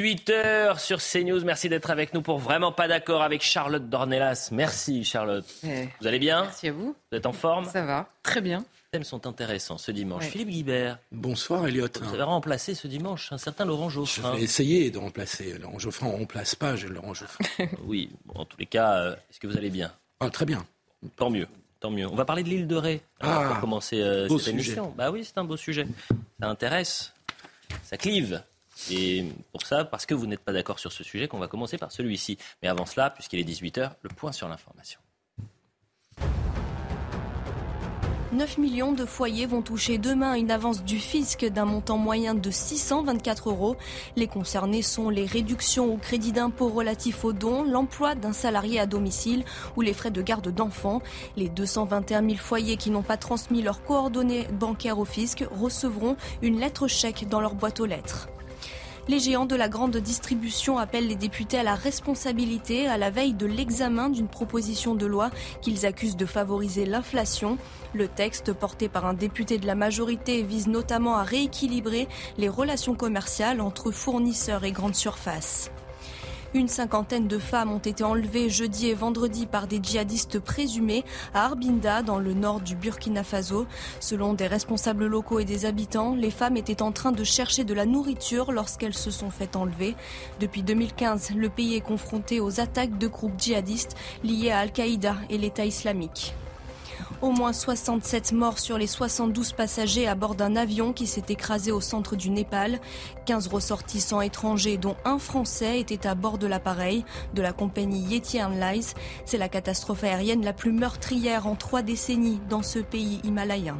8h sur CNews. Merci d'être avec nous pour Vraiment pas d'accord avec Charlotte Dornelas. Merci Charlotte. Vous allez bien Merci à vous. Vous êtes en forme Ça va, très bien. Les thèmes sont intéressants ce dimanche. Philippe Guibert. Bonsoir Elliot. Vous avez remplacé ce dimanche un certain Laurent Geoffrin. Je vais essayer de remplacer Laurent Geoffrin. On ne remplace pas Laurent Geoffrin. oui, en tous les cas, euh, est-ce que vous allez bien ah, Très bien. Tant mieux. Tant mieux. On va parler de l'île de Ré ah, pour commencer euh, cette émission. Bah oui, c'est un beau sujet. Ça intéresse, ça clive. Et pour ça, parce que vous n'êtes pas d'accord sur ce sujet, qu'on va commencer par celui-ci. Mais avant cela, puisqu'il est 18h, le point sur l'information. 9 millions de foyers vont toucher demain une avance du fisc d'un montant moyen de 624 euros. Les concernés sont les réductions au crédit d'impôt relatifs aux dons, l'emploi d'un salarié à domicile ou les frais de garde d'enfants. Les 221 000 foyers qui n'ont pas transmis leurs coordonnées bancaires au fisc recevront une lettre chèque dans leur boîte aux lettres. Les géants de la grande distribution appellent les députés à la responsabilité à la veille de l'examen d'une proposition de loi qu'ils accusent de favoriser l'inflation. Le texte porté par un député de la majorité vise notamment à rééquilibrer les relations commerciales entre fournisseurs et grandes surfaces. Une cinquantaine de femmes ont été enlevées jeudi et vendredi par des djihadistes présumés à Arbinda, dans le nord du Burkina Faso. Selon des responsables locaux et des habitants, les femmes étaient en train de chercher de la nourriture lorsqu'elles se sont fait enlever. Depuis 2015, le pays est confronté aux attaques de groupes djihadistes liés à Al-Qaïda et l'État islamique. Au moins 67 morts sur les 72 passagers à bord d'un avion qui s'est écrasé au centre du Népal. 15 ressortissants étrangers, dont un Français, étaient à bord de l'appareil de la compagnie Yeti Airlines. C'est la catastrophe aérienne la plus meurtrière en trois décennies dans ce pays himalayen.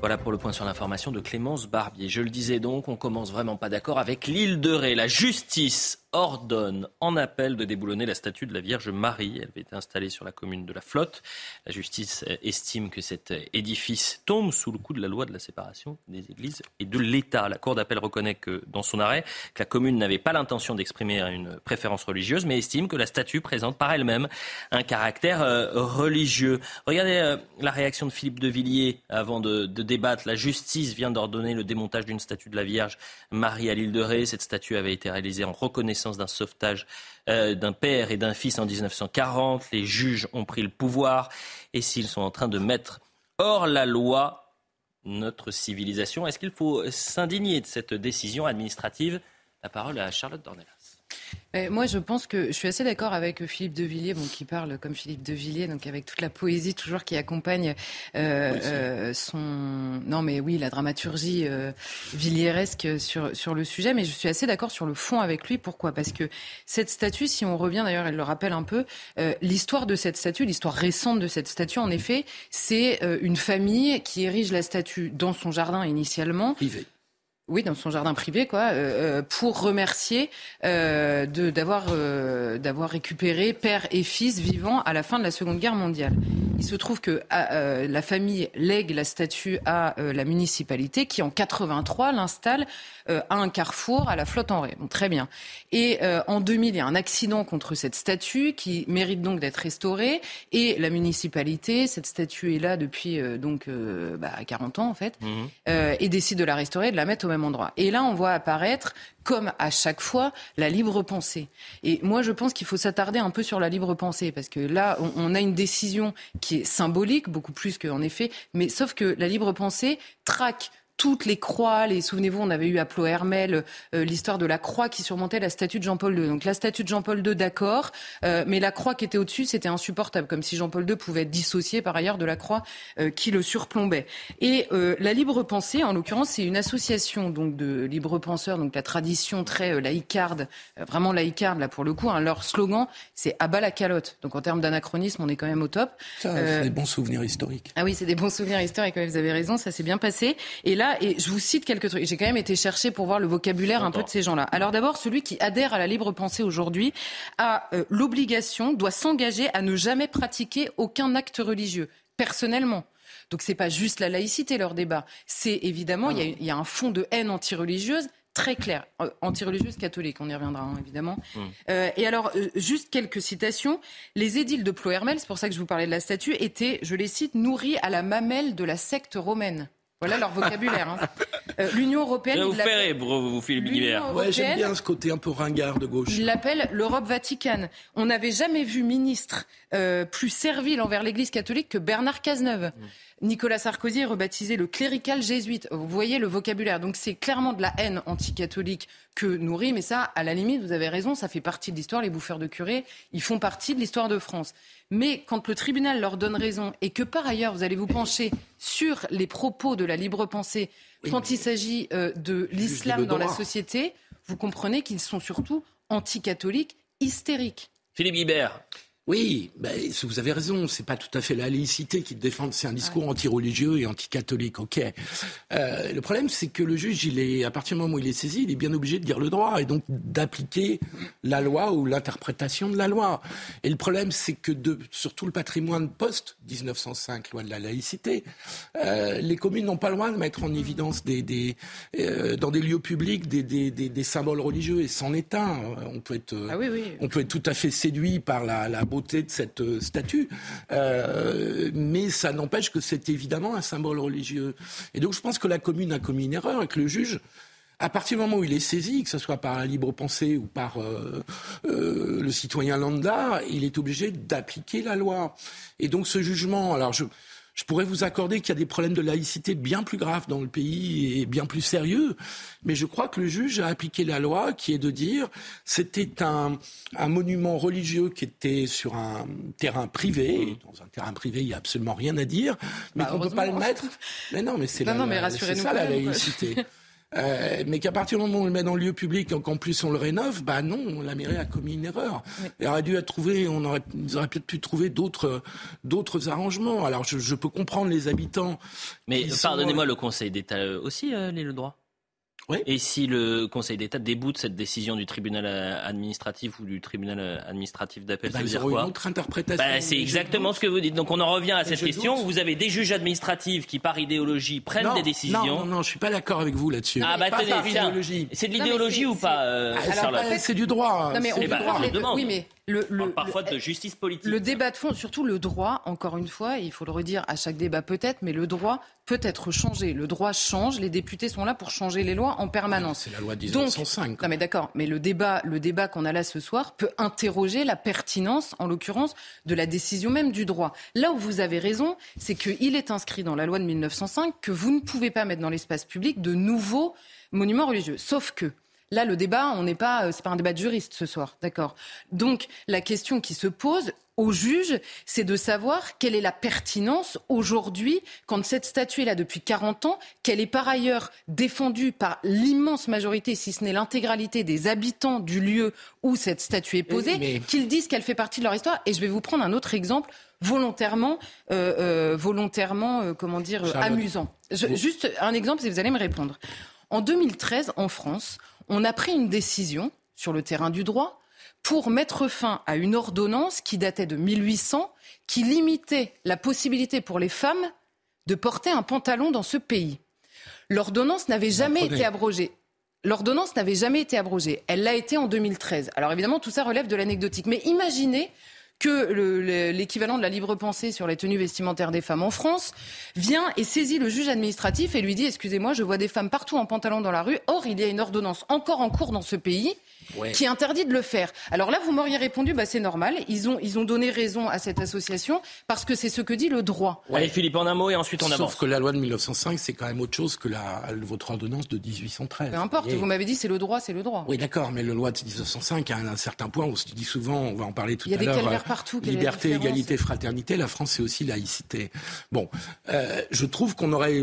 Voilà pour le point sur l'information de Clémence Barbier. Je le disais donc, on commence vraiment pas d'accord avec l'île de Ré. La justice ordonne en appel de déboulonner la statue de la Vierge Marie. Elle avait été installée sur la commune de la Flotte. La justice estime que cet édifice tombe sous le coup de la loi de la séparation des églises et de l'État. La Cour d'appel reconnaît que dans son arrêt, que la commune n'avait pas l'intention d'exprimer une préférence religieuse, mais estime que la statue présente par elle-même un caractère euh, religieux. Regardez euh, la réaction de Philippe de Villiers avant de, de débattre. La justice vient d'ordonner le démontage d'une statue de la Vierge Marie à l'île de Ré. Cette statue avait été réalisée en reconnaissance d'un sauvetage euh, d'un père et d'un fils en 1940. Les juges ont pris le pouvoir et s'ils sont en train de mettre hors la loi notre civilisation, est-ce qu'il faut s'indigner de cette décision administrative La parole à Charlotte Dornelas moi, je pense que je suis assez d'accord avec Philippe de Villiers, bon, qui parle comme Philippe de Villiers, donc avec toute la poésie toujours qui accompagne euh, euh, son. Non, mais oui, la dramaturgie euh, sur sur le sujet. Mais je suis assez d'accord sur le fond avec lui. Pourquoi? Parce que cette statue, si on revient d'ailleurs, elle le rappelle un peu, euh, l'histoire de cette statue, l'histoire récente de cette statue, en effet, c'est une famille qui érige la statue dans son jardin initialement. Privé. Oui, dans son jardin privé, quoi, euh, pour remercier euh, d'avoir euh, d'avoir récupéré père et fils vivants à la fin de la Seconde Guerre mondiale. Il se trouve que la famille lègue la statue à la municipalité, qui en 83 l'installe à un carrefour à la flotte en Ré. Bon, très bien. Et en 2000, il y a un accident contre cette statue qui mérite donc d'être restaurée. Et la municipalité, cette statue est là depuis donc bah, 40 ans en fait, mmh. et décide de la restaurer, de la mettre au même endroit. Et là, on voit apparaître, comme à chaque fois, la libre pensée. Et moi, je pense qu'il faut s'attarder un peu sur la libre pensée, parce que là, on, a une décision qui est symbolique, beaucoup plus qu'en effet, mais sauf que la libre pensée traque toutes les croix. Les souvenez-vous, on avait eu à Plohermel euh, l'histoire de la croix qui surmontait la statue de Jean-Paul II. Donc la statue de Jean-Paul II, d'accord, euh, mais la croix qui était au-dessus, c'était insupportable, comme si Jean-Paul II pouvait être dissocié par ailleurs de la croix euh, qui le surplombait. Et la libre pensée, en l'occurrence, c'est une association donc de libre penseurs, donc la tradition très laïcarde, vraiment laïcarde là pour le coup. Hein, leur slogan, c'est abat la calotte. Donc en termes d'anachronisme, on est quand même au top. Ça, c'est des bons souvenirs historiques. Ah oui, c'est des bons souvenirs historiques. Vous avez raison, ça s'est bien passé. Et là et je vous cite quelques trucs. J'ai quand même été chercher pour voir le vocabulaire un peu de ces gens-là. Alors d'abord, celui qui adhère à la libre pensée aujourd'hui a euh, l'obligation, doit s'engager à ne jamais pratiquer aucun acte religieux, personnellement. Donc c'est pas juste la laïcité leur débat. C'est évidemment il y, a, un fond de haine anti-religieuse très clair, euh, anti-religieuse catholique, on y reviendra hein, évidemment. Mmh. Euh, et alors, juste quelques citations. Les édiles de Plohermel, c'est pour ça que je vous parlais de la statue, étaient, je les cite, nourris à la mamelle de la secte romaine. Voilà leur vocabulaire. Hein. Euh, L'Union européenne. vous faire vous, vous Philippe Ouais, j'aime bien ce côté un peu ringard de gauche. Il l'appelle l'Europe Vatican. On n'avait jamais vu ministre euh, plus servile envers l'Église catholique que Bernard Cazeneuve. Mm. Nicolas Sarkozy est rebaptisé le clérical jésuite. Vous voyez le vocabulaire. Donc c'est clairement de la haine anticatholique que nourrit. Mais ça, à la limite, vous avez raison, ça fait partie de l'histoire. Les bouffeurs de curés, ils font partie de l'histoire de France. Mais quand le tribunal leur donne raison et que par ailleurs vous allez vous pencher sur les propos de la libre pensée quand il s'agit euh, de l'islam dans la société, vous comprenez qu'ils sont surtout anticatholiques, hystériques. Philippe Guibert. Oui, ben, vous avez raison, c'est pas tout à fait la laïcité qui défend, c'est un discours anti-religieux et anti-catholique, ok. Euh, le problème, c'est que le juge, il est, à partir du moment où il est saisi, il est bien obligé de dire le droit et donc d'appliquer la loi ou l'interprétation de la loi. Et le problème, c'est que de, surtout le patrimoine post-1905, loi de la laïcité, euh, les communes n'ont pas le droit de mettre en évidence des, des euh, dans des lieux publics des, des, des, symboles religieux et c'en est un. On peut être, ah oui, oui. on peut être tout à fait séduit par la, la de cette euh, statue. Euh, mais ça n'empêche que c'est évidemment un symbole religieux. Et donc je pense que la commune a commis une erreur et que le juge à partir du moment où il est saisi, que ce soit par la libre pensée ou par euh, le citoyen lambda, il est obligé d'appliquer la loi. Et donc ce jugement, alors je, je pourrais vous accorder qu'il y a des problèmes de laïcité bien plus graves dans le pays et bien plus sérieux, mais je crois que le juge a appliqué la loi qui est de dire c'était un, un monument religieux qui était sur un terrain privé. Dans un terrain privé, il n'y a absolument rien à dire, mais bah, qu'on ne peut pas le mettre. Mais non, mais c'est ça la laïcité. Euh, mais qu'à partir du moment où on le met dans le lieu public et qu'en plus on le rénove, bah non, la mairie a commis une erreur. Il aurait dû être trouvé, on aurait, ils auraient peut-être pu trouver d'autres, d'autres arrangements. Alors je, je, peux comprendre les habitants. Mais pardonnez-moi, le Conseil d'État aussi, euh, les le droit et si le Conseil d'État déboute cette décision du tribunal administratif ou du tribunal administratif d'appel, bah, ça veut dire quoi une autre interprétation. Bah, c'est exactement ce que vous dites. Donc on en revient à cette question. Vous avez des juges administratifs qui, par idéologie, prennent des décisions. Non, non, non, je suis pas d'accord avec vous là-dessus. Ah bah tenez, c'est de l'idéologie ou pas euh, ah, C'est du droit. Non mais on droit. Oui, mais le, parfois de justice politique. Le débat de fond, surtout le droit, encore une fois, il faut le redire à chaque débat peut-être, mais le droit peut être changé. Le droit change, les députés sont là pour changer les lois en permanence. C'est la loi de 1905. non mais d'accord, mais le débat, le débat qu'on a là ce soir peut interroger la pertinence, en l'occurrence, de la décision même du droit. Là où vous avez raison, c'est qu'il est inscrit dans la loi de 1905 que vous ne pouvez pas mettre dans l'espace public de nouveaux monuments religieux. Sauf que Là, le débat, on n'est pas, euh, c'est pas un débat de juriste ce soir, d'accord. Donc, la question qui se pose au juge, c'est de savoir quelle est la pertinence aujourd'hui, quand cette statue est là depuis 40 ans, qu'elle est par ailleurs défendue par l'immense majorité, si ce n'est l'intégralité des habitants du lieu où cette statue est posée, qu'ils disent qu'elle fait partie de leur histoire. Et je vais vous prendre un autre exemple volontairement, euh, euh, volontairement, comment dire, amusant. juste un exemple, si vous allez me répondre. En 2013, en France, on a pris une décision sur le terrain du droit pour mettre fin à une ordonnance qui datait de 1800, qui limitait la possibilité pour les femmes de porter un pantalon dans ce pays. L'ordonnance n'avait jamais été abrogée. L'ordonnance n'avait jamais été abrogée. Elle l'a été en 2013. Alors évidemment, tout ça relève de l'anecdotique. Mais imaginez que l'équivalent de la libre pensée sur les tenues vestimentaires des femmes en France vient et saisit le juge administratif et lui dit Excusez-moi, je vois des femmes partout en pantalon dans la rue. Or, il y a une ordonnance encore en cours dans ce pays qui interdit de le faire. Alors là, vous m'auriez répondu, bah, c'est normal. Ils ont, ils ont donné raison à cette association parce que c'est ce que dit le droit. Allez, Philippe, en un mot et ensuite on avance. Sauf que la loi de 1905, c'est quand même autre chose que la, votre ordonnance de 1813. Peu importe, vous m'avez dit c'est le droit, c'est le droit. Oui, d'accord, mais la loi de 1905 a un, certain point, on se dit souvent, on va en parler tout à l'heure. Il y a des calvaires partout. Liberté, égalité, fraternité. La France, c'est aussi laïcité. Bon, euh, je trouve qu'on aurait,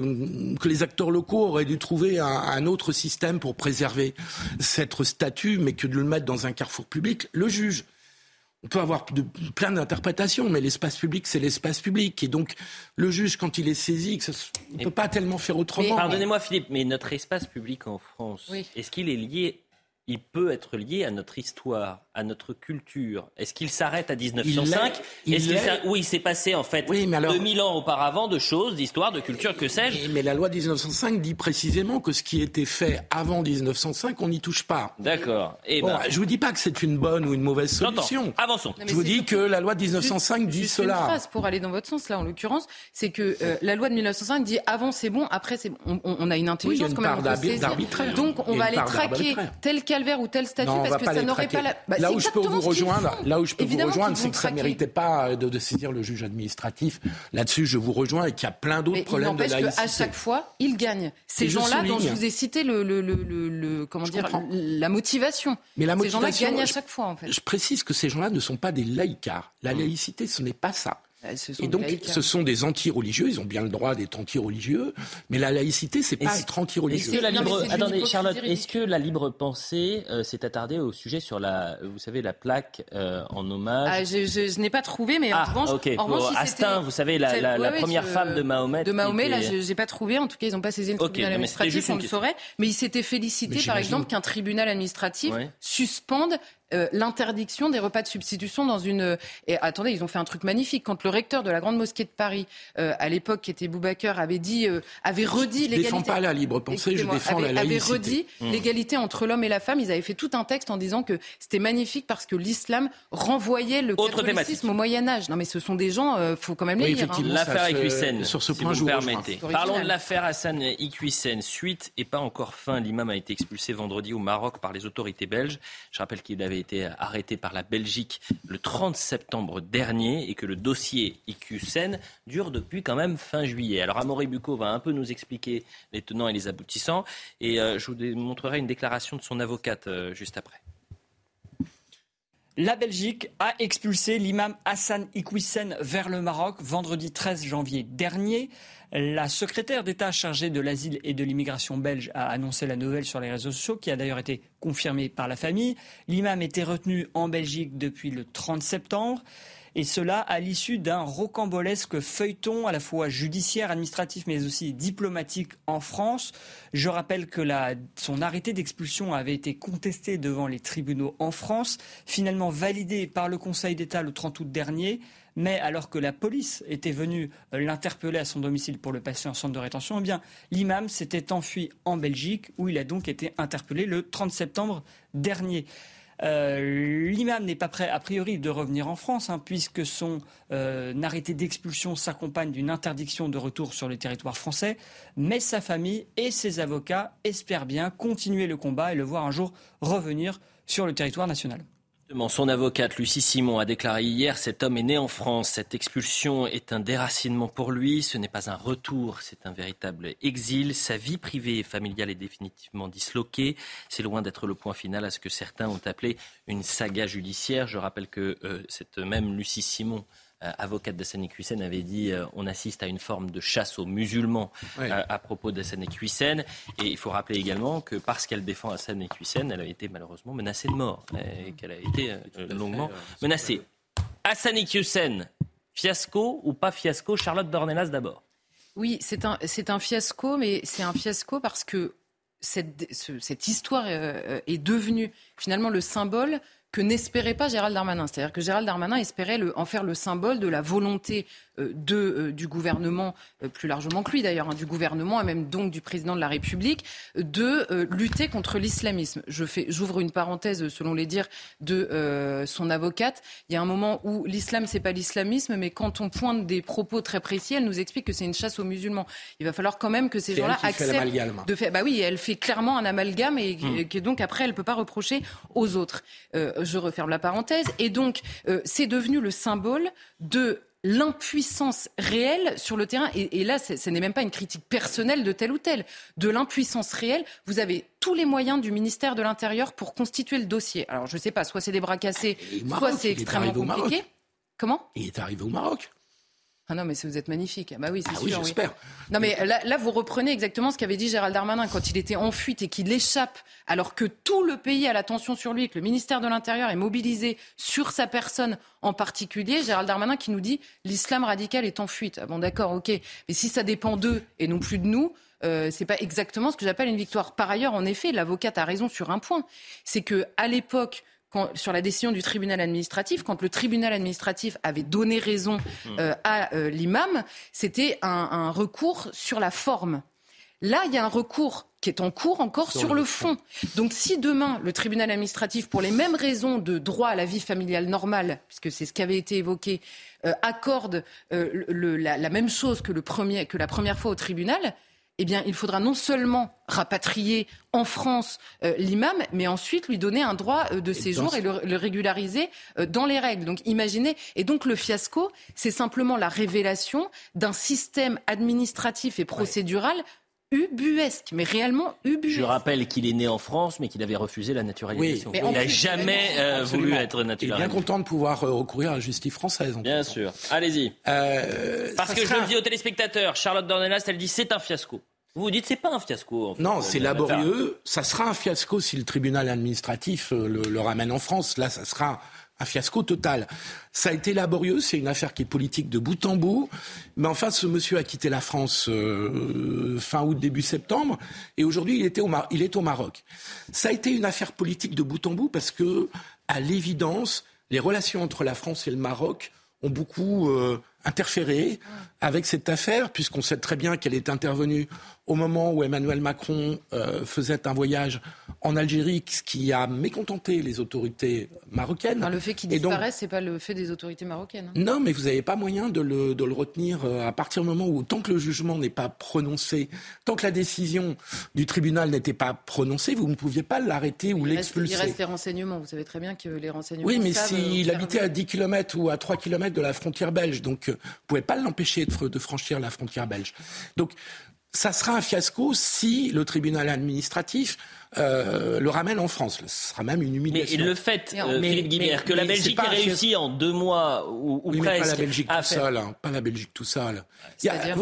que les acteurs locaux auraient dû trouver un, un autre système pour préserver cette statut, mais que de le mettre dans un carrefour public, le juge. On peut avoir de, plein d'interprétations, mais l'espace public, c'est l'espace public. Et donc, le juge, quand il est saisi, on ne peut pas tellement faire autrement. Pardonnez-moi, Philippe, mais notre espace public en France, est-ce qu'il est lié il peut être lié à notre histoire, à notre culture. Est-ce qu'il s'arrête à 1905 Oui, il s'est passé en fait oui, 2000 ans auparavant de choses, d'histoire, de culture, que sais-je. Mais la loi 1905 dit précisément que ce qui était fait avant 1905, on n'y touche pas. D'accord. Et eh bon, ben... Je vous dis pas que c'est une bonne ou une mauvaise solution. Avançons. je vous dis que la loi de 1905 dit cela. Une phrase pour aller dans votre sens là, en l'occurrence, c'est que euh, la loi de 1905 dit avant c'est bon, après c'est bon. On, a une intelligence oui, quand même. d'arbitraire. Donc on va aller traquer tel calvaire ou tel statut parce que ça n'aurait pas la. Bah, là où je peux vous rejoindre, là où je peux vous rejoindre, c'est que ça méritait pas de, saisir le juge administratif. Là-dessus, je vous rejoins et qu'il y a plein d'autres problèmes de laïcité. qu'à chaque fois, ils gagnent. Ces gens-là dont je vous ai cité le, le, le, comment dire, la motivation. Mais la motivation, ces gens-là gagnent à chaque fois en fait. Je précise que ces gens-là ne sont pas des laïcards. La mmh. laïcité, ce n'est pas ça. Bah, et donc, ce sont des anti-religieux. Ils ont bien le droit d'être anti-religieux. Mais la laïcité, c'est pas être anti-religieux. Est-ce que la libre... Attendez, Charlotte, est-ce que la libre pensée euh, s'est attardée au sujet sur la, vous savez, la plaque euh, en hommage? Ah, Je, je, n'ai pas trouvé, mais en ah, revanche, en revanche Astin, vous savez, la, la, première femme de Mahomet. De Mahomet, là, je n'ai pas trouvé. En tout cas, ils n'ont pas saisi le tribunal administratif, on le saurait. Mais ils s'étaient félicités, par exemple, qu'un tribunal administratif suspende euh, l'interdiction des repas de substitution dans une. Et attendez, ils ont fait un truc magnifique. Quand le recteur de la Grande Mosquée de Paris, euh, à l'époque, qui était Boubacar, avait dit, euh, avait redit l'égalité. Je défends pas la libre pensée, je défends la laïcité. Avait redit mmh. l'égalité entre l'homme et la femme. Ils avaient fait tout un texte en disant que c'était magnifique parce que l'islam renvoyait le catholicisme au Moyen Âge. Non, mais ce sont des gens, il faut quand même les lire. Hein. L'affaire Iqwisen, sur ce point, si vous, permettez. Parlons de l'affaire Hassan Iqwisen. Suite et pas encore fin. L'imam a été expulsé vendredi au Maroc par les autorités belges. Je rappelle qu'il avait été arrêté par la Belgique le 30 septembre dernier et que le dossier IQSEN dure depuis quand même fin juillet. Alors Amaury Bucco va un peu nous expliquer les tenants et les aboutissants et euh, je vous montrerai une déclaration de son avocate euh, juste après. La Belgique a expulsé l'imam Hassan Iqwisen vers le Maroc vendredi 13 janvier dernier. La secrétaire d'État chargée de l'asile et de l'immigration belge a annoncé la nouvelle sur les réseaux sociaux, qui a d'ailleurs été confirmée par la famille. L'imam était retenu en Belgique depuis le 30 septembre. Et cela à l'issue d'un rocambolesque feuilleton à la fois judiciaire, administratif, mais aussi diplomatique en France. Je rappelle que son arrêté d'expulsion avait été contesté devant les tribunaux en France, finalement validé par le Conseil d'État le 30 août dernier mais alors que la police était venue euh, l'interpeller à son domicile pour le passer en centre de rétention, eh bien, l'imam s'était enfui en Belgique, où il a donc été interpellé le 30 septembre dernier. Euh, l'imam n'est pas prêt, a priori, de revenir en France, hein, puisque son euh, arrêté d'expulsion s'accompagne d'une interdiction de retour sur le territoire français. Mais sa famille et ses avocats espèrent bien continuer le combat et le voir un jour revenir sur le territoire national. Son avocate Lucie Simon a déclaré hier cet homme est né en France. Cette expulsion est un déracinement pour lui. Ce n'est pas un retour, c'est un véritable exil. Sa vie privée et familiale est définitivement disloquée. C'est loin d'être le point final à ce que certains ont appelé une saga judiciaire. Je rappelle que euh, cette même Lucie Simon avocate d'Assane Hussein, avait dit euh, on assiste à une forme de chasse aux musulmans euh, à propos d'Assane Hussein. Et il faut rappeler également que parce qu'elle défend Hassan Hussein, elle a été malheureusement menacée de mort et qu'elle a été longuement menacée. Hassan Hussein, fiasco ou pas fiasco Charlotte Dornelas d'abord. Oui, c'est un, c'est un fiasco, mais c'est un fiasco parce que cette, cette histoire est devenue finalement le symbole que n'espérait pas Gérald Darmanin. C'est-à-dire que Gérald Darmanin espérait en faire le symbole de la volonté euh, de, euh, du gouvernement, euh, plus largement que lui d'ailleurs, hein, du gouvernement et même donc du président de la République, de lutter contre l'islamisme. Je fais, j'ouvre une parenthèse selon les dires de son avocate. Il y a un moment où l'islam c'est pas l'islamisme, mais quand on pointe des propos très précis, elle nous explique que c'est une chasse aux musulmans. Il va falloir quand même que ces gens-là acceptent de faire. Bah oui, elle fait clairement un amalgame et, hmm. que donc après elle peut pas reprocher aux autres. Je referme la parenthèse. Et donc c'est devenu le symbole de l'impuissance réelle sur le terrain. Et, là, ce n'est même pas une critique personnelle de tel ou tel. De l'impuissance réelle, vous avez tous les moyens du ministère de l'Intérieur pour constituer le dossier. Alors, je ne sais pas, soit c'est des bras cassés, soit c'est extrêmement compliqué. Comment? Il est arrivé au Maroc. Ah non, mais vous êtes magnifique. Bah oui, c'est ah sûr. Oui, j'espère. Non, mais là, là, vous reprenez exactement ce qu'avait dit Gérald Darmanin quand il était en fuite et qu'il échappe, alors que tout le pays a l'attention sur lui, que le ministère de l'Intérieur est mobilisé sur sa personne en particulier. Gérald Darmanin qui nous dit l'islam radical est en fuite. Ah bon, d'accord, ok. Mais si ça dépend d'eux et non plus de nous, euh, c'est pas exactement ce que j'appelle une victoire. Par ailleurs, en effet, l'avocate a raison sur un point. C'est que à l'époque, sur la décision du tribunal administratif, quand le tribunal administratif avait donné raison mmh. euh, à euh, l'imam, c'était un, recours sur la forme. Là, il y a un recours qui est en cours encore sur, le fond. Donc si demain, le tribunal administratif, pour les mêmes raisons de droit à la vie familiale normale, puisque c'est ce qui avait été évoqué, euh, accorde la, la, même chose que, le premier, que la première fois au tribunal, eh bien, il faudra non seulement rapatrier en France euh, l'imam, mais ensuite lui donner un droit euh, de séjour et le, régulariser euh, dans les règles. Donc, imaginez. Et donc, le fiasco, c'est simplement la révélation d'un système administratif et procédural ubuesque, mais réellement ubuesque. Je rappelle qu'il est né en France, mais qu'il avait refusé la naturalisation. il n'a jamais voulu être naturalisé. Il est bien content de pouvoir recourir à la justice française. bien sûr. Allez-y. Parce que je le dis aux téléspectateurs, Charlotte Dornelas, elle dit c'est un fiasco. Vous vous dites c'est pas un fiasco. non, c'est laborieux. Ça sera un fiasco si le tribunal administratif le, le ramène en France. Là, ça sera un fiasco total. Ça a été laborieux, c'est une affaire qui est politique de bout en bout. Mais enfin, ce monsieur a quitté la France euh, fin août, début septembre, et aujourd'hui, il, au est au Maroc. Ça a été une affaire politique de bout en bout parce que, à l'évidence, les relations entre la France et le Maroc ont beaucoup euh, interféré avec cette affaire, puisqu'on sait très bien qu'elle est intervenue au moment où Emmanuel Macron euh, faisait un voyage en Algérie, ce qui a mécontenté les autorités marocaines. le fait qu'il disparaisse, c'est pas le fait des autorités marocaines. Hein. Non, mais vous n'avez pas moyen de le, de le retenir euh, à partir du moment où, tant que le jugement n'est pas prononcé, tant que la décision du tribunal n'était pas prononcée, vous ne pouviez pas l'arrêter ou l'expulser. Il reste les renseignements. Vous savez très bien que les renseignements. Oui, mais s'il habitait à 10 km ou à 3 km de la frontière belge, donc ne pouvez pas l'empêcher de, de franchir la frontière belge. Donc ça sera un fiasco si le tribunal administratif euh, le ramène en France. Ce sera même une humiliation. Mais le fait, euh, Philippe Guibert, que la Belgique ait réussi en deux mois ou, ou presque... pas la Belgique tout seul. Hein, pas la Belgique tout seul.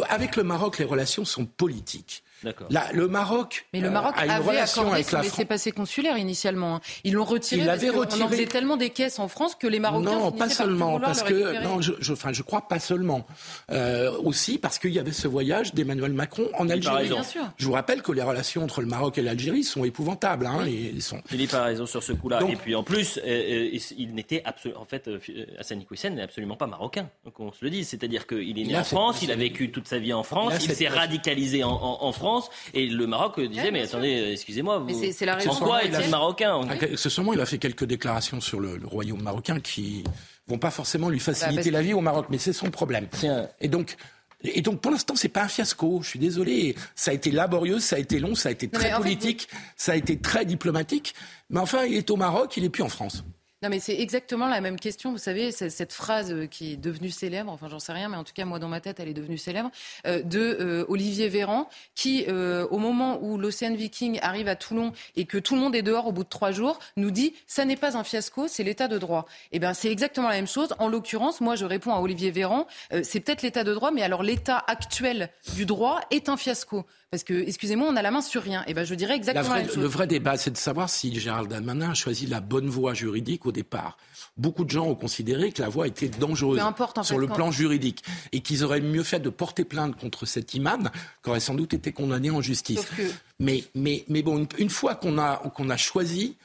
avec le Maroc, les relations sont politiques. Là, le Maroc, mais le Maroc a une avait relation accordé son laissez-passer consulaire initialement. Hein. Ils l'ont retiré. Il parce retiré. On en faisait tellement des caisses en France que les Marocains non, pas seulement parce que non, je, je, enfin, je crois pas seulement. Euh, aussi parce qu'il y avait ce voyage d'Emmanuel Macron en Algérie. Bien sûr. Je vous rappelle que les relations entre le Maroc et l'Algérie sont épouvantables. Hein, et sont... Philippe a raison sur ce coup-là. et puis en plus, euh, euh il n'était absolument, en fait, euh, Hassan Iquissen n'est absolument pas marocain. Donc on se le dit, c'est-à-dire qu'il est né en France, il a vécu toute sa vie en France, il s'est radicalisé en, en, en France et le Maroc disait, mais attendez, excusez-moi, vous... c'est la raison. Pourquoi est-il marocain Ce moment, il a fait quelques déclarations sur le, royaume marocain qui vont pas forcément lui bah, faciliter la vie au Maroc, mais c'est son problème. Et donc, et donc, pour l'instant, c'est pas un fiasco. Je suis désolé. Ça a été laborieux, ça a été long, ça a été très politique, ça a été très diplomatique. Mais enfin, il est au Maroc, il est plus en France. Non, mais c'est exactement la même question. Vous savez, cette phrase euh, qui est devenue célèbre, enfin, j'en sais rien, mais en tout cas, moi, dans ma tête, elle est devenue célèbre, euh, de euh, Olivier Véran, qui, au moment où l'Océan Viking arrive à Toulon et que tout le monde est dehors au bout de trois jours, nous dit ça n'est pas un fiasco, c'est l'état de droit. Eh bien, c'est exactement la même chose. En l'occurrence, moi, je réponds à Olivier Véran, c'est peut-être l'état de droit, mais alors l'état actuel du droit est un fiasco. Parce que, excusez-moi, on a la main sur rien. Eh ben, je dirais exactement la, même chose. Le vrai débat, c'est de savoir si Gérald Darmanin a choisi la bonne voie juridique départ. Beaucoup de gens ont considéré que la voie était dangereuse sur le plan juridique et qu'ils auraient mieux fait de porter plainte contre cet imam qui aurait sans doute été condamné en justice. Mais, mais, mais bon, une, fois qu'on a, qu'on a choisi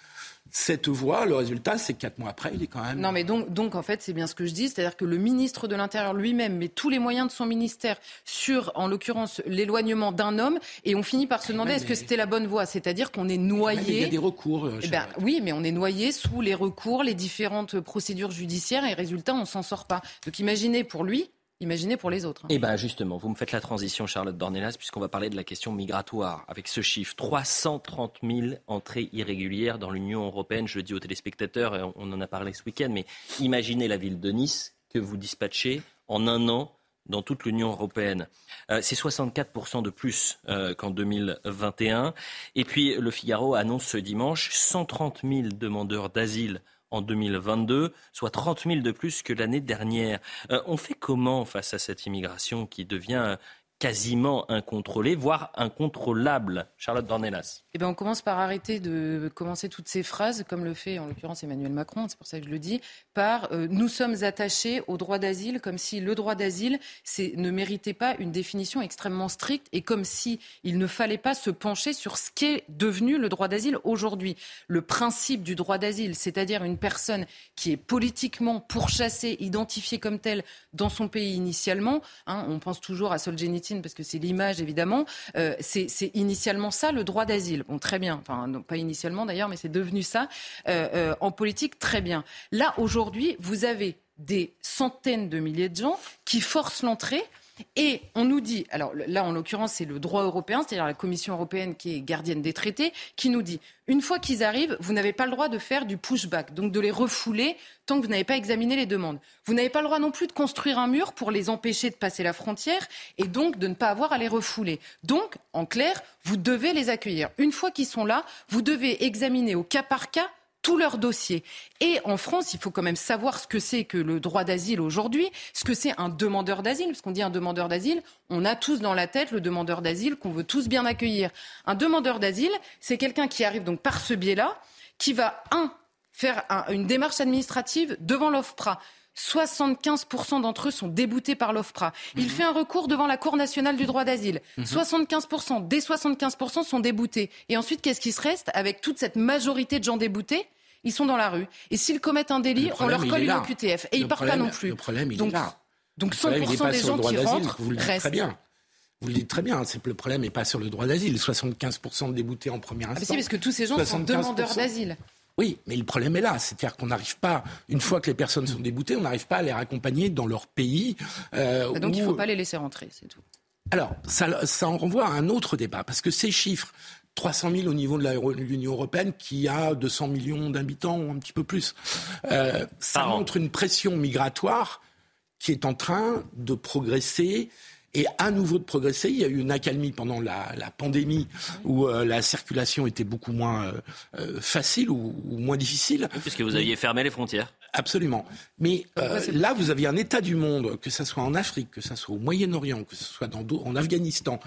cette voie, le résultat, c'est quatre mois après, il est quand même. Non, mais donc, donc en fait, c'est bien ce que je dis, c'est-à-dire que le ministre de l'Intérieur lui-même met tous les moyens de son ministère sur, en l'occurrence, l'éloignement d'un homme, et on finit par se demander est-ce que c'était la bonne voie, c'est-à-dire qu'on est noyé. il y a des recours. Euh, eh ben, oui, mais on est noyé sous les recours, les différentes procédures judiciaires, et résultat, on s'en sort pas. Donc, imaginez pour lui, Imaginez pour les autres. Hein. Eh bien justement, vous me faites la transition, Charlotte Dornelas, puisqu'on va parler de la question migratoire. Avec ce chiffre, 330 000 entrées irrégulières dans l'Union européenne. Je le dis aux téléspectateurs, et on en a parlé ce week-end, mais imaginez la ville de Nice que vous dispatchez en un an dans toute l'Union européenne. Euh, c'est 64% de plus euh, qu'en 2021. Et puis le Figaro annonce ce dimanche 130 000 demandeurs d'asile en 2022, soit 30 000 de plus que l'année dernière. Euh, on fait comment face à cette immigration qui devient quasiment incontrôlée, voire incontrôlable. Charlotte Dornelas. Eh bien, on commence par arrêter de commencer toutes ces phrases, comme le fait en l'occurrence Emmanuel Macron, c'est pour ça que je le dis, par euh, nous sommes attachés au droit d'asile, comme si le droit d'asile ne méritait pas une définition extrêmement stricte et comme si il ne fallait pas se pencher sur ce qu'est devenu le droit d'asile aujourd'hui. Le principe du droit d'asile, c'est-à-dire une personne qui est politiquement pourchassée, identifiée comme telle dans son pays initialement, hein, on pense toujours à Solzhenitsyn parce que c'est l'image évidemment. Euh, c'est initialement ça le droit d'asile. Bon, très bien. Enfin, pas initialement d'ailleurs, mais c'est devenu ça euh, euh, en politique. Très bien. Là aujourd'hui, vous avez des centaines de milliers de gens qui forcent l'entrée et on nous dit, alors là en l'occurrence c'est le droit européen, c'est-à-dire la Commission européenne qui est gardienne des traités, qui nous dit, une fois qu'ils arrivent, vous n'avez pas le droit de faire du pushback, donc de les refouler tant que vous n'avez pas examiné les demandes. Vous n'avez pas le droit non plus de construire un mur pour les empêcher de passer la frontière et donc de ne pas avoir à les refouler. Donc, en clair, vous devez les accueillir. Une fois qu'ils sont là, vous devez examiner au cas par cas tout leur dossier. Et en France, il faut quand même savoir ce que c'est que le droit d'asile aujourd'hui, ce que c'est un demandeur d'asile, parce qu'on dit un demandeur d'asile, on a tous dans la tête le demandeur d'asile qu'on veut tous bien accueillir. Un demandeur d'asile, c'est quelqu'un qui arrive donc par ce biais-là, qui va, un, faire une démarche administrative devant l'OFPRA. 75% d'entre eux sont déboutés par l'OFPRA. Il mhm. fait un recours devant la Cour nationale du droit d'asile. 75%, mhm. des 75% sont déboutés. Et ensuite, qu'est-ce qui se reste avec toute cette majorité de gens déboutés? Ils sont dans la rue. Et s'ils commettent un délit, on leur colle une OQTF. Et ils ne partent pas non plus. Le problème, il donc, est là. Donc 100% des gens qui rentrent vous le restent. Très bien. Vous le dites très bien, le problème n'est pas sur le droit d'asile. 75% de déboutés en première instance. Ah, mais parce que tous ces gens sont demandeurs d'asile. Oui, mais le problème est là, c'est-à-dire qu'on n'arrive pas, une fois que les personnes sont déboutées, on n'arrive pas à les raccompagner dans leur pays. Euh, donc il ne faut pas les laisser rentrer, c'est tout. Alors, ça, ça en renvoie à un autre débat, parce que ces chiffres, 300 000 au niveau de l'Union européenne qui a 200 millions d'habitants ou un petit peu plus. Euh, ça montre une pression migratoire qui est en train de progresser et à nouveau de progresser. Il y a eu une accalmie pendant la, pandémie où euh, la circulation était beaucoup moins euh, facile ou, moins difficile. Puisque vous aviez fermé les frontières. Absolument. Mais là, vous aviez un état du monde, que ce soit en Afrique, que ce soit au Moyen-Orient, que ce soit dans, en Afghanistan.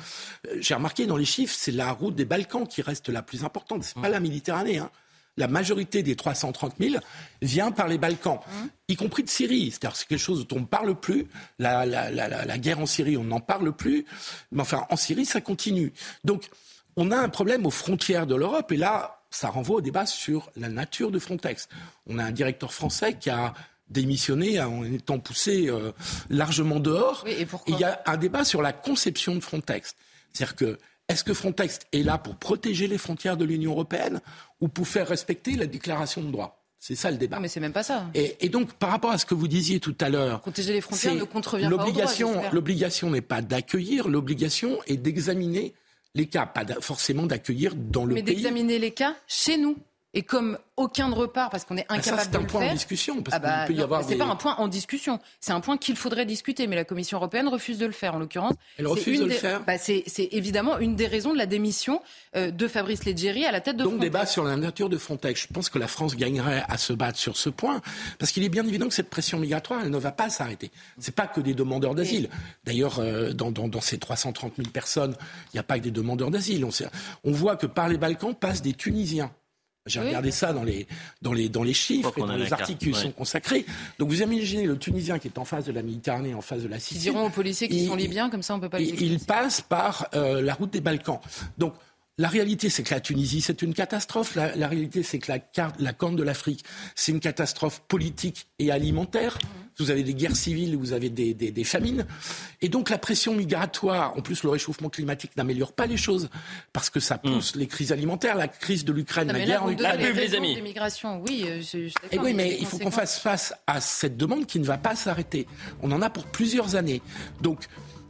J'ai remarqué dans les chiffres, c'est la route des Balkans qui reste la plus importante. C'est pas mmh. la Méditerranée. Hein la majorité des 330 000 vient par les Balkans, mmh. y compris de Syrie. C'est-à-dire c'est quelque chose dont on ne parle plus. La, la, guerre en Syrie, on n'en parle plus. Mais enfin, en Syrie, ça continue. Donc, on a un problème aux frontières de l'Europe. Et là, ça renvoie au débat sur la nature de Frontex. On a un directeur français qui a démissionné en étant poussé euh, largement dehors. et il y a un débat sur la conception de Frontex. C'est-à-dire que est-ce que Frontex est là pour protéger les frontières de l'Union européenne ou pour faire respecter la déclaration de droit? C'est ça le débat. Non, mais c'est même pas ça. Et, donc, par rapport à ce que vous disiez tout à l'heure, protéger les frontières ne contrevient pas au L'obligation n'est pas d'accueillir, l'obligation est d'examiner les cas, pas forcément d'accueillir dans le pays. Mais d'examiner les cas chez nous. Et comme aucun ne repart parce qu'on est incapable de le faire. C'est un point en discussion. Parce ah bah, peut y avoir c'est pas un point en discussion. C'est un point qu'il faudrait discuter, mais la Commission européenne refuse de le faire. En l'occurrence, elle refuse de le faire. Bah, c'est, évidemment une des raisons de la démission euh, de Fabrice Leggeri à la tête de. Donc débat sur la nature de Frontex. Je pense que la France gagnerait à se battre sur ce point, parce qu'il est bien évident que cette pression migratoire, elle ne va pas s'arrêter. C'est pas que des demandeurs d'asile. D'ailleurs, euh, dans, dans, dans, ces 330 000 personnes, il n'y a pas que des demandeurs d'asile. On, on voit que par les Balkans passent des Tunisiens. J'ai regardé ça dans les, dans les, dans les chiffres et dans les articles qui sont consacrés. Donc vous imaginez le Tunisien qui est en face de la Méditerranée, en face de la Sicile. Ils diront aux policiers qui sont libyens, comme ça on peut pas les Il passe par euh, la route des Balkans. Donc la réalité, c'est que la Tunisie, c'est une catastrophe. La, réalité, c'est que la, la Corne de l'Afrique, c'est une catastrophe politique et alimentaire. Vous avez des guerres civiles, vous avez des, des, famines. Et donc la pression migratoire, en plus le réchauffement climatique n'améliore pas les choses, parce que ça pousse mm. les crises alimentaires, la crise de l'Ukraine, la guerre en Ukraine. les amis. oui, euh, je, Et eh oui, mais il faut qu'on fasse face à cette demande qui ne va pas s'arrêter. On en a pour plusieurs années. Donc,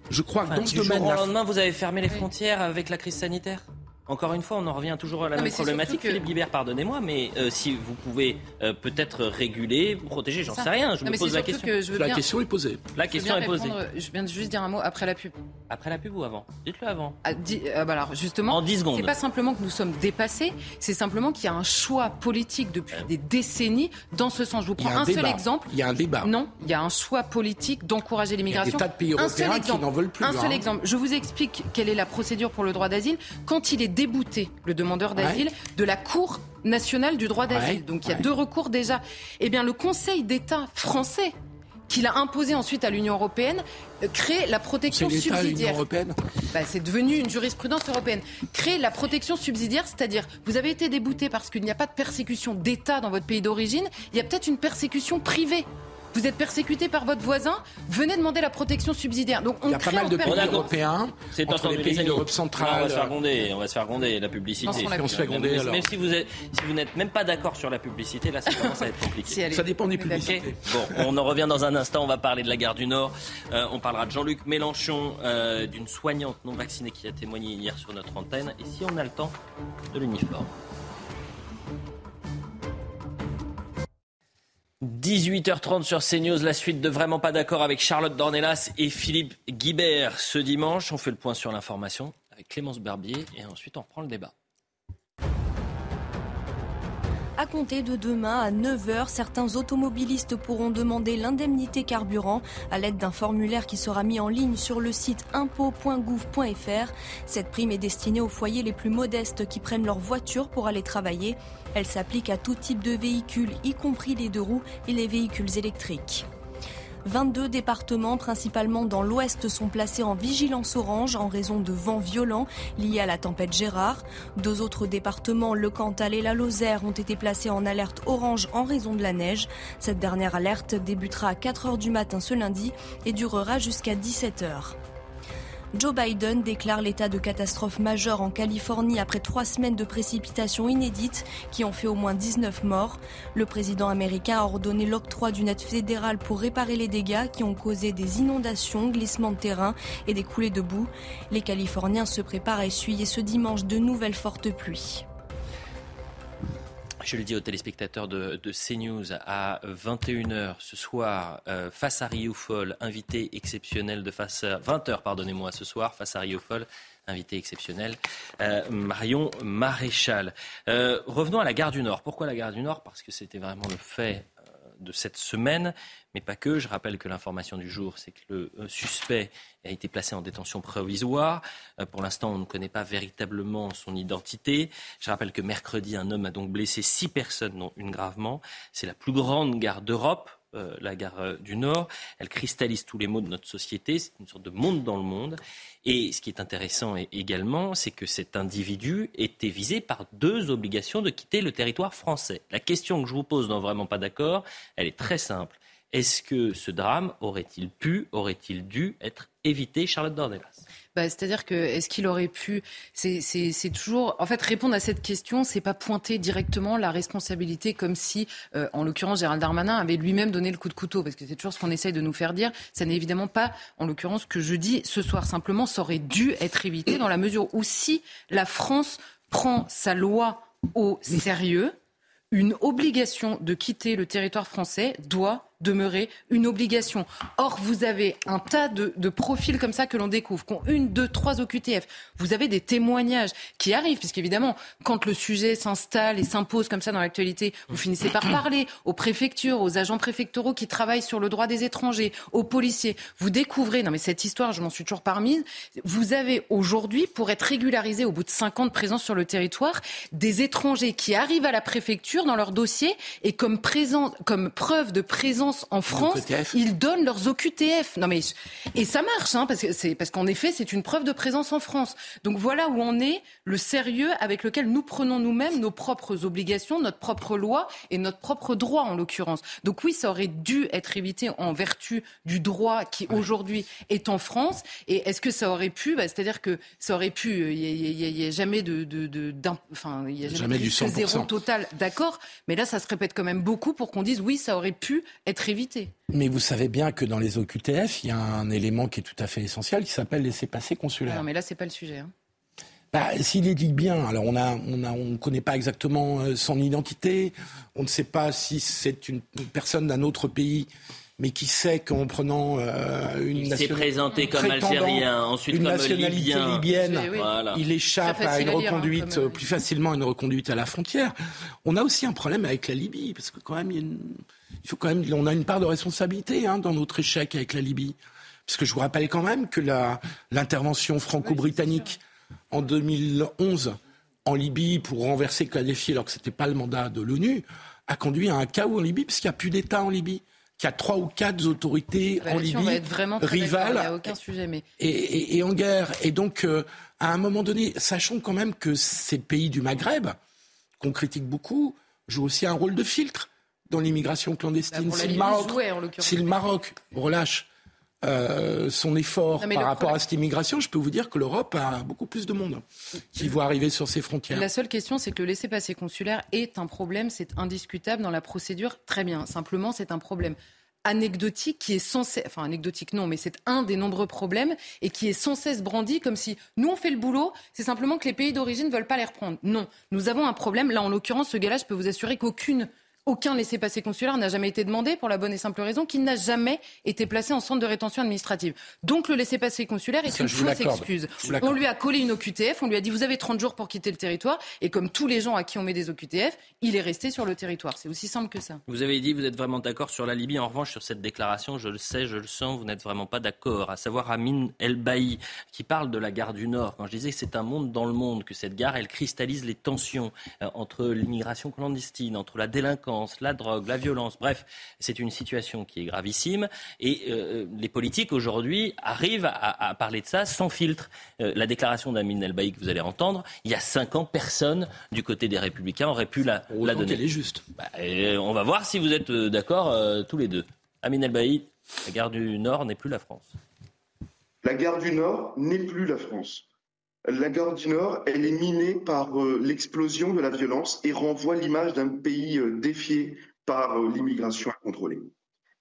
je crois que dans ce domaine... Jour au lendemain, vous avez fermé les frontières avec la crise sanitaire Encore une fois, on en revient toujours à la même problématique. Philippe Guibert, pardonnez-moi, mais euh, si vous pouvez euh, peut-être réguler, protéger, j'en sais rien. Je me pose la question. La question est posée. La question est posée. Je viens de juste dire un mot après la pub. Après la pub ou avant? Dites-le avant. Ah, euh, bah alors justement, en 10 secondes. C'est pas simplement que nous sommes dépassés, c'est simplement qu'il y a un choix politique depuis des décennies dans ce sens. Je vous prends un, seul exemple. Il y a un débat. Non, il y a un choix politique d'encourager l'immigration. Il y a des tas de pays européens qui n'en veulent plus. Un seul hein. exemple. Je vous explique quelle est la procédure pour le droit d'asile. Quand il est débouté, le demandeur d'asile, de la Cour nationale du droit d'asile. Donc il y a deux recours déjà. Eh bien, le Conseil d'État français qu'il a imposé ensuite à l'Union européenne, euh, crée la protection subsidiaire. européenne bah, C'est devenu une jurisprudence européenne. Créer la protection subsidiaire, c'est-à-dire vous avez été débouté parce qu'il n'y a pas de persécution d'État dans votre pays d'origine, il y a peut-être une persécution privée vous êtes persécuté par votre voisin, venez demander la protection subsidiaire. Donc on Il y a pas mal de pays européens, c'est entre les pays d'Europe centrale. on va se faire gronder, on va se faire gronder la publicité. on se fait gronder, alors. Même si vous, êtes, si vous n'êtes même pas d'accord sur la publicité, là ça commence à être compliqué. ça dépend des publicités. Bon, on en revient dans un instant, on va parler de la gare du Nord. Euh, on parlera de Jean-Luc Mélenchon, euh, d'une soignante non vaccinée qui a témoigné hier sur notre antenne. Et si on a le temps, de l'uniforme. 18h30 sur CNews, la suite de Vraiment pas d'accord avec Charlotte Dornelas et Philippe Guibert. Ce dimanche, on fait le point sur l'information avec Clémence Barbier et ensuite on reprend le débat. À compter de demain à 9h, certains automobilistes pourront demander l'indemnité carburant à l'aide d'un formulaire qui sera mis en ligne sur le site impôt.gouv.fr. Cette prime est destinée aux foyers les plus modestes qui prennent leur voiture pour aller travailler. Elle s'applique à tout type de véhicules, y compris les deux roues et les véhicules électriques. 22 départements, principalement dans l'ouest, sont placés en vigilance orange en raison de vents violents liés à la tempête Gérard. Deux autres départements, le Cantal et la Lozère, ont été placés en alerte orange en raison de la neige. Cette dernière alerte débutera à 4 heures du matin ce lundi et durera jusqu'à 17 heures. Joe Biden déclare l'état de catastrophe majeure en Californie après trois semaines de précipitations inédites qui ont fait au moins 19 morts. Le président américain a ordonné l'octroi d'une aide fédérale pour réparer les dégâts qui ont causé des inondations, glissements de terrain et des coulées de boue. Les Californiens se préparent à essuyer ce dimanche de nouvelles fortes pluies. Je le dis aux téléspectateurs de, CNews à 21h ce soir, euh, face à Rioufol, invité exceptionnel de face à 20h, pardonnez-moi, ce soir, face à Rioufol, invité exceptionnel, euh, Marion Maréchal. Euh, revenons à la gare du Nord. Pourquoi la gare du Nord? Parce que c'était vraiment le fait de cette semaine, mais pas que. Je rappelle que l'information du jour, c'est que le euh, suspect a été placé en détention provisoire. Euh, pour l'instant, on ne connaît pas véritablement son identité. Je rappelle que mercredi, un homme a donc blessé six personnes, dont une gravement. C'est la plus grande gare d'Europe. Euh, la gare du Nord. Elle cristallise tous les maux de notre société. C'est une sorte de monde dans le monde. Et ce qui est intéressant également, c'est que cet individu était visé par deux obligations de quitter le territoire français. La question que je vous pose dans Vraiment pas d'accord, elle est très simple. Est-ce que ce drame aurait-il pu, aurait-il dû être évité, Charlotte Dornelas bah, C'est-à-dire que est-ce qu'il aurait pu C'est toujours, en fait, répondre à cette question, c'est pas pointer directement la responsabilité comme si, euh, en l'occurrence, Gérald Darmanin avait lui-même donné le coup de couteau, parce que c'est toujours ce qu'on essaye de nous faire dire. Ça n'est évidemment pas, en l'occurrence, que je dis ce soir. Simplement, ça aurait dû être évité dans la mesure où si la France prend sa loi au sérieux, une obligation de quitter le territoire français doit demeurer une obligation. Or, vous avez un tas de, profils comme ça que l'on découvre, qui ont une, deux, trois OQTF. Vous avez des témoignages qui arrivent, puisqu'évidemment, quand le sujet s'installe et s'impose comme ça dans l'actualité, vous finissez par parler aux préfectures, aux agents préfectoraux qui travaillent sur le droit des étrangers, aux policiers. Vous découvrez, non mais cette histoire, je m'en suis toujours parmise, vous avez aujourd'hui, pour être régularisé au bout de cinq ans de présence sur le territoire, des étrangers qui arrivent à la préfecture dans leur dossier et comme, comme preuve de présence en France, ils donnent leurs OQTF. Non mais et ça marche, hein, parce que c'est parce qu'en effet, c'est une preuve de présence en France. Donc voilà où on est, le sérieux avec lequel nous prenons nous-mêmes nos propres obligations, notre propre loi et notre propre droit en l'occurrence. Donc oui, ça aurait dû être évité en vertu du droit qui aujourd'hui est en France. Et est-ce que ça aurait pu bah, C'est-à-dire que ça aurait pu. Il n'y a, jamais de, enfin, il y a jamais, du zéro total, d'accord. Mais là, ça se répète quand même beaucoup pour qu'on dise oui, ça aurait pu être mais vous savez bien que dans les OQTF, il y a un élément qui est tout à fait essentiel qui s'appelle laisser passer consulaire. Non, mais là, c'est pas le sujet. Hein. bah, S'il est dit bien, alors on a, on a, on ne connaît pas exactement euh, son identité, on ne sait pas si c'est une personne d'un autre pays mais qui sait qu'en prenant euh, une il s'est présenté comme algérien, ensuite une comme nationalité libyenne, il échappe à une reconduite euh, plus facilement à une reconduite à la frontière. On a aussi un problème avec la Libye parce que quand même il, faut quand même on a une part de responsabilité hein, dans notre échec avec la Libye. Parce que je vous rappelle quand même que l'intervention franco-britannique en 2011 en Libye pour renverser Kadhafi alors que ce n'était pas le mandat de l'ONU a conduit à un chaos en Libye puisqu'il n'y a plus d'État en Libye qu'il y a trois ou quatre autorités en Libye rivales aucun sujet, mais... et, en guerre. Et donc, euh, à un moment donné, sachons quand même que ces pays du Maghreb, qu'on critique beaucoup, jouent aussi un rôle de filtre dans l'immigration clandestine. Bah, si, le Maroc, si le Maroc relâche euh, son effort par rapport à cette immigration, je peux vous dire que l'Europe a beaucoup plus de monde qui voit arriver sur ses frontières. La seule question, c'est que le laissez-passer consulaire est un problème, c'est indiscutable dans la procédure. Très bien. Simplement, c'est un problème anecdotique qui est censé, enfin anecdotique non, mais c'est un des nombreux problèmes et qui est sans cesse brandi comme si nous on fait le boulot, c'est simplement que les pays d'origine ne veulent pas les reprendre. Non, nous avons un problème. Là, en l'occurrence, ce gars-là, je peux vous assurer qu'aucune aucun laissez-passer consulaire n'a jamais été demandé pour la bonne et simple raison qu'il n'a jamais été placé en centre de rétention administrative. Donc le laissez-passer consulaire est une fausse excuse. On lui a collé une OQTF, on lui a dit vous avez 30 jours pour quitter le territoire et comme tous les gens à qui on met des OQTF, il est resté sur le territoire. C'est aussi simple que ça. Vous avez dit vous êtes vraiment d'accord sur la Libye. En revanche, sur cette déclaration, je le sais, je le sens, vous n'êtes vraiment pas d'accord. À savoir Amin El Bailly qui parle de la gare du Nord. Quand je disais que c'est un monde dans le monde, que cette gare, elle cristallise les tensions euh, entre l'immigration clandestine, entre la délinquance la drogue, la violence, bref, c'est une situation qui est gravissime. Et euh, les politiques aujourd'hui arrivent à, parler de ça sans filtre. Euh, la déclaration d'Amin El Baïk que vous allez entendre, il y a cinq ans, personne du côté des Républicains aurait pu la, la donner. Elle est juste. Bah, on va voir si vous êtes euh, d'accord tous les deux. Amin El Baïk, la gare du Nord n'est plus la France. La gare du Nord n'est plus la France. La gare du Nord, elle est minée par euh, l'explosion de la violence et renvoie l'image d'un pays euh, défié par euh, l'immigration incontrôlée.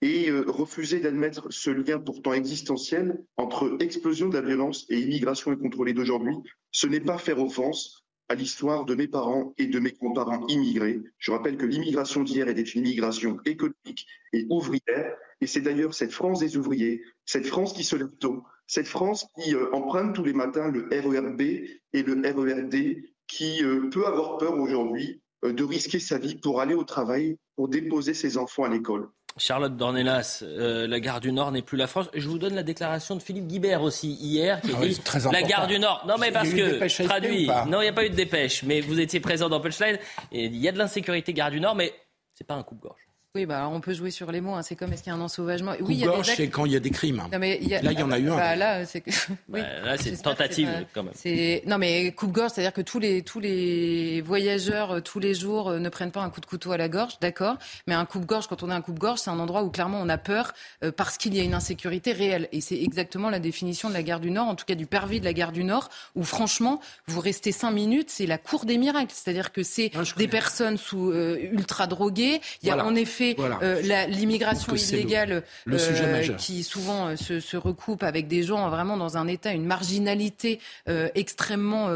Et refuser d'admettre ce lien pourtant existentiel entre explosion de la violence et immigration incontrôlée d'aujourd'hui, ce n'est pas faire offense à l'histoire de mes parents et de mes grands-parents immigrés. Je rappelle que l'immigration d'hier était une immigration économique et ouvrière, et c'est d'ailleurs cette France des ouvriers, cette France qui se lève tôt, cette France qui euh, emprunte tous les matins le RERB et le RERD, qui euh, peut avoir peur aujourd'hui euh, de risquer sa vie pour aller au travail, pour déposer ses enfants à l'école. Charlotte Dornelas, la gare du Nord n'est plus la France. Je vous donne la déclaration de Philippe Guibert aussi hier qui ah dit la gare du Nord. Non mais parce que traduit. Non, il n'y a pas eu de dépêche, mais vous étiez présent dans Punchline. Et il y a de l'insécurité gare du Nord, mais c'est pas un coup de gorge. Oui, bah, on peut jouer sur les mots. Hein. C'est comme est-ce qu'il y a un ensauvagement? Oui, il y a des c'est quand il y a des crimes. là, il y en a eu un. Bah, là, c'est oui. là, c'est une tentative quand même. Non, mais coupe-gorge, c'est-à-dire que tous les tous les voyageurs euh, tous les jours euh, ne prennent pas un coup de couteau à la gorge, d'accord? Mais un coupe-gorge, quand on a un coupe-gorge, c'est un endroit où clairement on a peur euh, parce qu'il y a une insécurité réelle. Et c'est exactement la définition de la gare du Nord, en tout cas du pervis de la gare du Nord, où franchement, vous restez cinq minutes, c'est la cour des miracles. C'est-à-dire que c'est des personnes sous ultra droguées. Il y a en effet la l'immigration illégale euh, qui souvent euh, se, recoupe avec des gens vraiment dans un état, une marginalité euh, extrêmement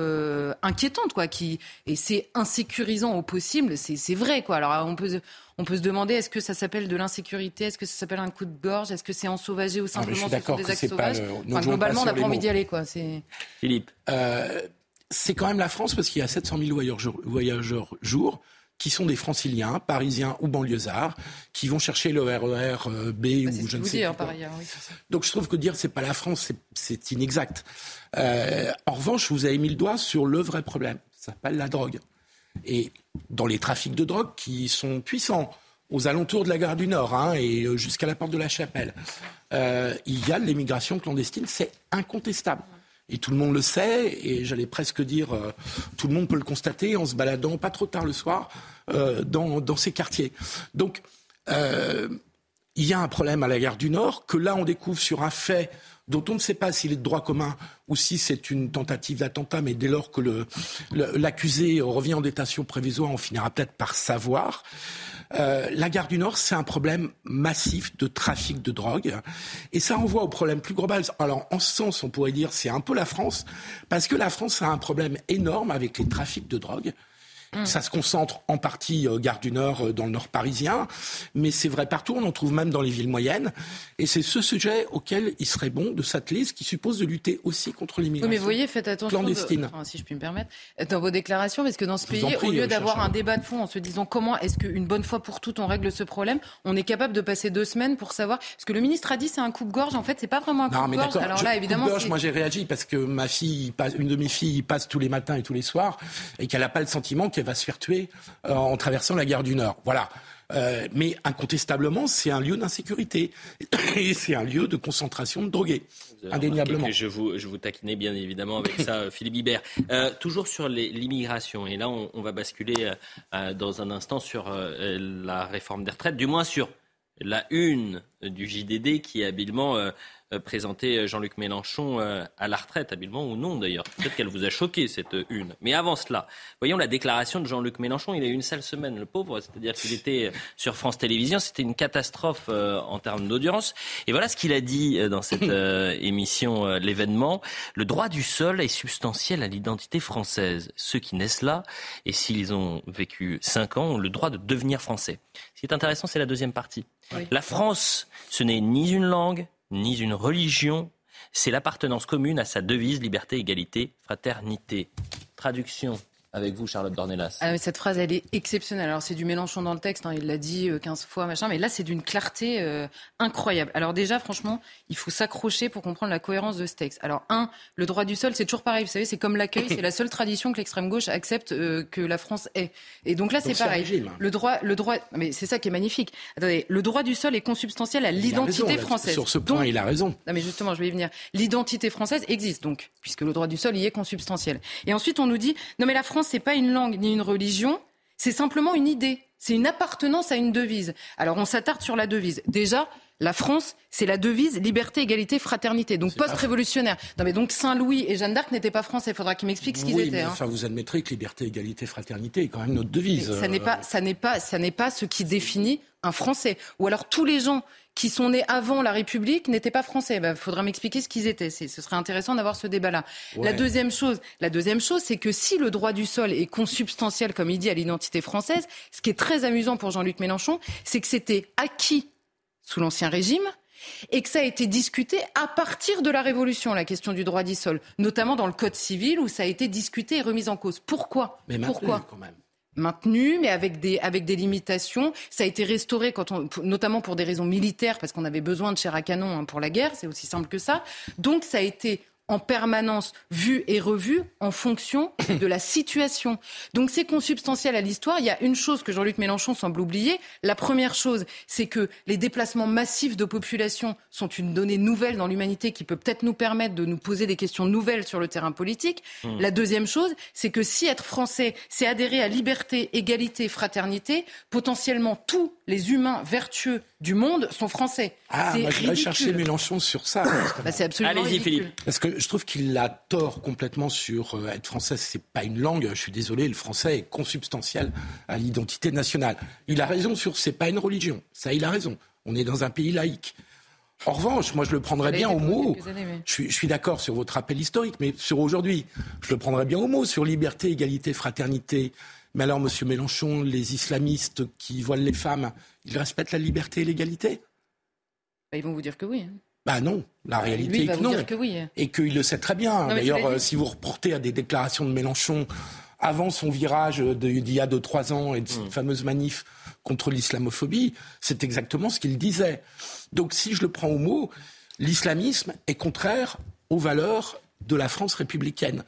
inquiétante, quoi. Qui et c'est insécurisant au possible. C'est vrai, quoi. Alors on peut on peut se demander est-ce que ça s'appelle de l'insécurité, est-ce que ça s'appelle un coup de gorge, est-ce que c'est ensauvagé ou ah, simplement ce sont des actes sauvages? globalement, on n'a pas envie d'y aller, quoi. Philippe. c'est quand même la France parce qu'il y a 700 000 voyageurs, voyageurs jour qui sont des franciliens, parisiens ou banlieusards, qui vont chercher le RER euh, B bah, ou je ne sais pas. Donc je trouve que dire c'est pas la France, c'est inexact. Euh, en revanche, vous avez mis le doigt sur le vrai problème. Ça s'appelle la drogue. Et dans les trafics de drogue qui sont puissants, aux alentours de la gare du Nord hein, et euh, jusqu'à la porte de la Chapelle, il y a l'émigration clandestine, c'est incontestable. Et tout le monde le sait, et j'allais presque dire, euh, tout le monde peut le constater en se baladant pas trop tard le soir euh, dans, ces quartiers. Donc, euh, il y a un problème à la gare du Nord, que là on découvre sur un fait dont on ne sait pas s'il est de droit commun ou si c'est une tentative d'attentat, mais dès lors que l'accusé revient en détention prévisoire, on finira peut-être par savoir. Euh, la gare du Nord, c'est un problème massif de trafic de drogue. Et ça renvoie au problème plus global. Alors, en ce sens, on pourrait dire c'est un peu la France, parce que la France a un problème énorme avec les trafics de drogue. Mm. Ça se concentre en partie euh, Gare du Nord, euh, dans le Nord parisien, mais c'est vrai partout, on en trouve même dans les villes moyennes. Et c'est ce sujet auquel il serait bon de s'atteler, ce qui suppose de lutter aussi contre l'immigration. Oui, mais vous voyez, faites attention, clandestine. si je puis me permettre, dans vos déclarations, parce que dans ce pays, au lieu euh, d'avoir un débat de fond en se disant comment est-ce qu'une bonne fois pour toutes on règle ce problème, on est capable de passer deux semaines pour savoir. Parce que le ministre a dit c'est un coupe-gorge, en fait, c'est pas vraiment un coupe-gorge. Alors là, évidemment. moi j'ai réagi parce que ma fille, une de mes filles passe tous les matins et tous les soirs et qu'elle n'a pas le sentiment qu'elle va se faire tuer euh, en traversant la gare du Nord. Voilà. Euh, mais incontestablement, c'est un lieu d'insécurité et c'est un lieu de concentration de drogués, indéniablement. je vous, je vous taquinais bien évidemment avec ça, euh, Philippe Hibert. toujours sur l'immigration, et là on, on va basculer dans un instant sur la réforme des retraites, du moins sur la une du JDD qui est habilement présenter euh, Jean-Luc Mélenchon euh, à la retraite, habilement ou non d'ailleurs. Peut-être qu'elle vous a choqué cette une. Mais avant cela, voyons la déclaration de Jean-Luc Mélenchon. Il a eu une sale semaine, le pauvre. C'est-à-dire qu'il était sur France Télévisions. C'était une catastrophe en termes d'audience. Et voilà ce qu'il a dit dans cette émission L'événement. Le droit du sol est substantiel à l'identité française. Ceux qui naissent là, et s'ils ont vécu cinq ans, ont le droit de devenir français. Ce qui est intéressant, c'est la deuxième partie. La France, ce n'est ni une langue, ni une religion, c'est l'appartenance commune à sa devise liberté, égalité, fraternité. Traduction avec vous, Charlotte Dornelas. Ah, cette phrase, elle est exceptionnelle. Alors, c'est du Mélenchon dans le texte, hein, il l'a dit 15 euh, fois, machin, mais là, c'est d'une clarté euh, incroyable. Alors, déjà, franchement, il faut s'accrocher pour comprendre la cohérence de ce texte. Alors, un, le droit du sol, c'est toujours pareil. Vous savez, c'est comme l'accueil, c'est la seule tradition que l'extrême gauche accepte euh, que la France ait. Et donc là, c'est pareil. Le droit, le droit, mais c'est ça qui est magnifique. Attendez, le droit du sol est consubstantiel à l'identité française. Sur ce point, il a raison. Non, mais justement, je vais y venir. L'identité française existe, donc, puisque le droit du sol y est consubstantiel. Et ensuite, on nous dit, non, mais la France, c'est pas une langue ni une religion, c'est simplement une idée. C'est une appartenance à une devise. Alors on s'attarde sur la devise. Déjà, la France, c'est la devise liberté, égalité, fraternité. Donc post-révolutionnaire. Non mais donc Saint-Louis et Jeanne d'Arc n'étaient pas français. Il faudra qu'ils m'expliquent ce qu'ils étaient. Mais hein. Enfin, vous admettrez que liberté, égalité, fraternité est quand même notre devise. ça n'est pas, ça n'est pas, ça n'est pas ce qui définit un Français. Ou alors tous les gens qui sont nés avant la République n'étaient pas français. Il bah, faudra m'expliquer ce qu'ils étaient. Ce serait intéressant d'avoir ce débat-là. La deuxième chose, la deuxième chose, c'est que si le droit du sol est consubstantiel, comme il dit, à l'identité française, ce qui est très amusant pour Jean-Luc Mélenchon, c'est que c'était acquis sous l'Ancien Régime et que ça a été discuté à partir de la Révolution, la question du droit du sol, notamment dans le Code civil où ça a été discuté et remis en cause. Pourquoi? Mais Pourquoi? Quand même maintenu, mais avec des, avec des limitations. Ça a été restauré, quand on, notamment pour des raisons militaires, parce qu'on avait besoin de chair à canon hein, pour la guerre, c'est aussi simple que ça. Donc ça a été en permanence vu et revu en fonction de la situation. Donc c'est consubstantiel à l'histoire. Il y a une chose que Jean-Luc Mélenchon semble oublier. La première chose, c'est que les déplacements massifs de population sont une donnée nouvelle dans l'humanité qui peut peut-être nous permettre de nous poser des questions nouvelles sur le terrain politique. Hmm. La deuxième chose, c'est que si être français, c'est adhérer à liberté, égalité, fraternité, potentiellement tous les humains vertueux du monde sont français. Ah, moi, je vais chercher Mélenchon sur ça. Bah, c'est absolument Allez-y, Philippe. Parce que je trouve qu'il a tort complètement sur euh, être français, c'est pas une langue. Je suis désolé, le français est consubstantiel à l'identité nationale. Il a raison sur c'est pas une religion. Ça, il a raison. On est dans un pays laïque. En revanche, moi, je le prendrais bien au mot. Je suis, je suis d'accord sur votre rappel historique, mais sur aujourd'hui, je le prendrais bien au mot sur liberté, égalité, fraternité. Mais alors, Monsieur Mélenchon, les islamistes qui voilent les femmes, ils respectent la liberté et l'égalité? Bah, Ils vont vous dire que oui. Hein. Bah non, la bah, réalité est que non. oui. Et qu'il le sait très bien. D'ailleurs, euh, si vous reportez à des déclarations de Mélenchon avant son virage d'il y a deux, trois ans et de cette mm. fameuse manif contre l'islamophobie, c'est exactement ce qu'il disait. Donc si je le prends au mot, l'islamisme est contraire aux valeurs de la France républicaine.